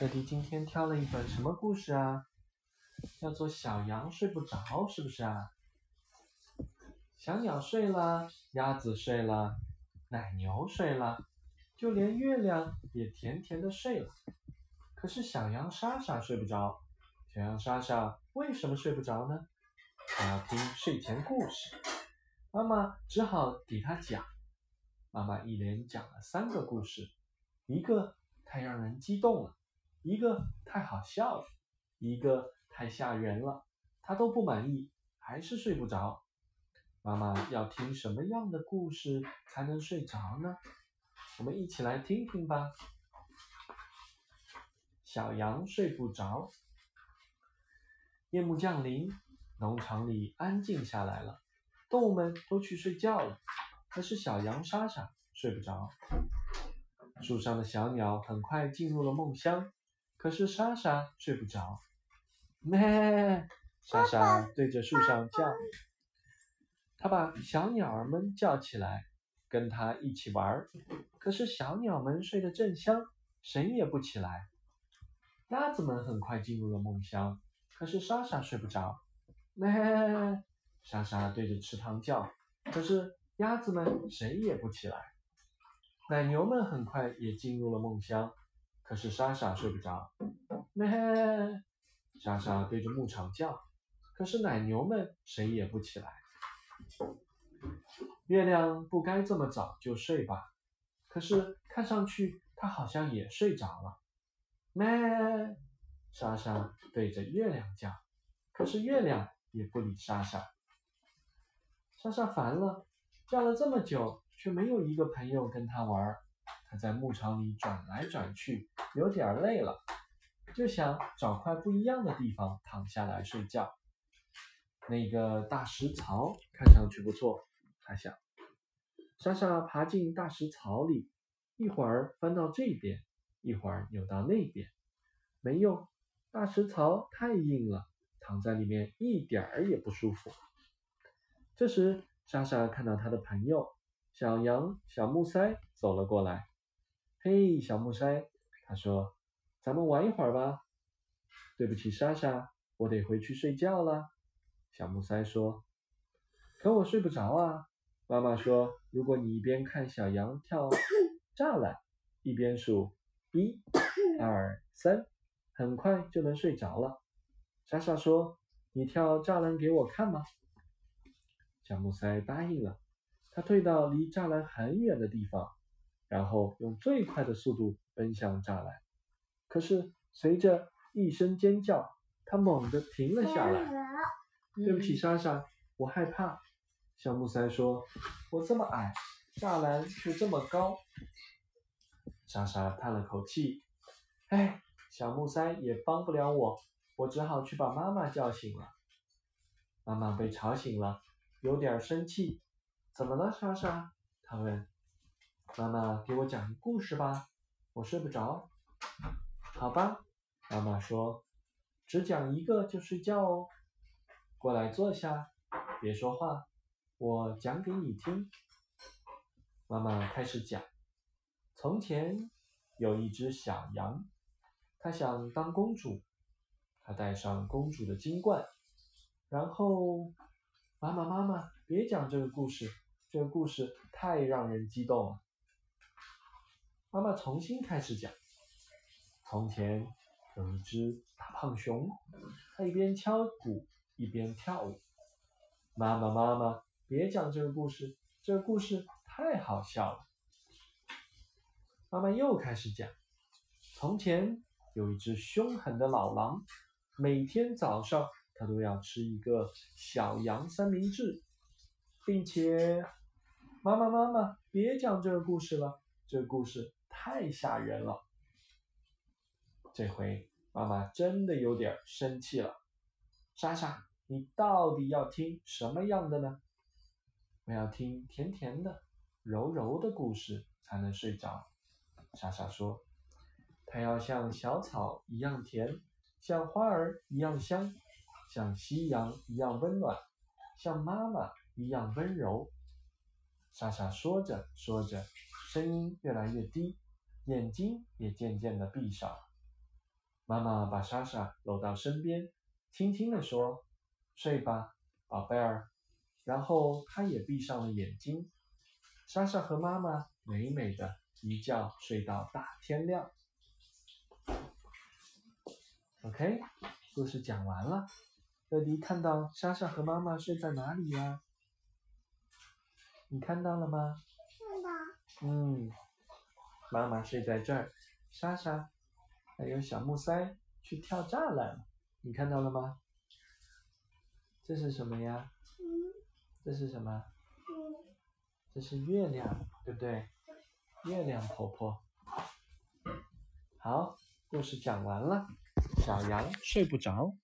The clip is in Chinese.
乐迪今天挑了一本什么故事啊？叫做《小羊睡不着》，是不是啊？小鸟睡了，鸭子睡了，奶牛睡了，就连月亮也甜甜的睡了。可是小羊莎莎睡不着。小羊莎莎为什么睡不着呢？他要听睡前故事。妈妈只好给他讲。妈妈一连讲了三个故事，一个太让人激动了。一个太好笑了，一个太吓人了，他都不满意，还是睡不着。妈妈要听什么样的故事才能睡着呢？我们一起来听听吧。小羊睡不着。夜幕降临，农场里安静下来了，动物们都去睡觉了，可是小羊莎莎睡不着。树上的小鸟很快进入了梦乡。可是莎莎睡不着，咩！莎莎对着树上叫，她把小鸟儿们叫起来，跟她一起玩。可是小鸟们睡得正香，谁也不起来。鸭子们很快进入了梦乡，可是莎莎睡不着，咩！莎莎对着池塘叫，可是鸭子们谁也不起来。奶牛们很快也进入了梦乡。可是莎莎睡不着，咩！莎莎对着牧场叫，可是奶牛们谁也不起来。月亮不该这么早就睡吧？可是看上去它好像也睡着了，咩！莎莎对着月亮叫，可是月亮也不理莎莎。莎莎烦了，叫了这么久，却没有一个朋友跟她玩。他在牧场里转来转去，有点累了，就想找块不一样的地方躺下来睡觉。那个大石槽看上去不错，他想。莎莎爬进大石槽里，一会儿翻到这边，一会儿扭到那边，没用，大石槽太硬了，躺在里面一点儿也不舒服。这时，莎莎看到她的朋友小羊小木塞走了过来。嘿，小木塞，他说：“咱们玩一会儿吧。”对不起，莎莎，我得回去睡觉了。小木塞说：“可我睡不着啊。”妈妈说：“如果你一边看小羊跳栅栏，一边数一、二、三，很快就能睡着了。”莎莎说：“你跳栅栏给我看吗？”小木塞答应了。他退到离栅栏很远的地方。然后用最快的速度奔向栅栏，可是随着一声尖叫，他猛地停了下来。对不起，莎莎，我害怕。小木塞说：“我这么矮，栅栏却这么高。”莎莎叹了口气：“哎，小木塞也帮不了我，我只好去把妈妈叫醒了。”妈妈被吵醒了，有点生气。“怎么了，莎莎？”她问。妈妈，给我讲个故事吧，我睡不着。好吧，妈妈说，只讲一个就睡觉哦。过来坐下，别说话，我讲给你听。妈妈开始讲：从前有一只小羊，它想当公主，它戴上公主的金冠，然后，妈妈妈妈，别讲这个故事，这个故事太让人激动了。妈妈重新开始讲：从前有一只大胖熊，它一边敲鼓一边跳舞。妈妈，妈妈，别讲这个故事，这个故事太好笑了。妈妈又开始讲：从前有一只凶狠的老狼，每天早上它都要吃一个小羊三明治，并且……妈妈，妈妈，别讲这个故事了，这个故事。太吓人了！这回妈妈真的有点生气了。莎莎，你到底要听什么样的呢？我要听甜甜的、柔柔的故事才能睡着。莎莎说：“它要像小草一样甜，像花儿一样香，像夕阳一样温暖，像妈妈一样温柔。”莎莎说着说着，声音越来越低。眼睛也渐渐的闭上。妈妈把莎莎搂到身边，轻轻地说：“睡吧，宝贝儿。”然后她也闭上了眼睛。莎莎和妈妈美美的一觉睡到大天亮。OK，故事讲完了。乐迪看到莎莎和妈妈睡在哪里呀？你看到了吗？看到。嗯，妈妈睡在这儿，莎莎还有小木塞去跳栅栏，你看到了吗？这是什么呀？这是什么？这是月亮，对不对？月亮婆婆。好，故事讲完了。小羊睡不着。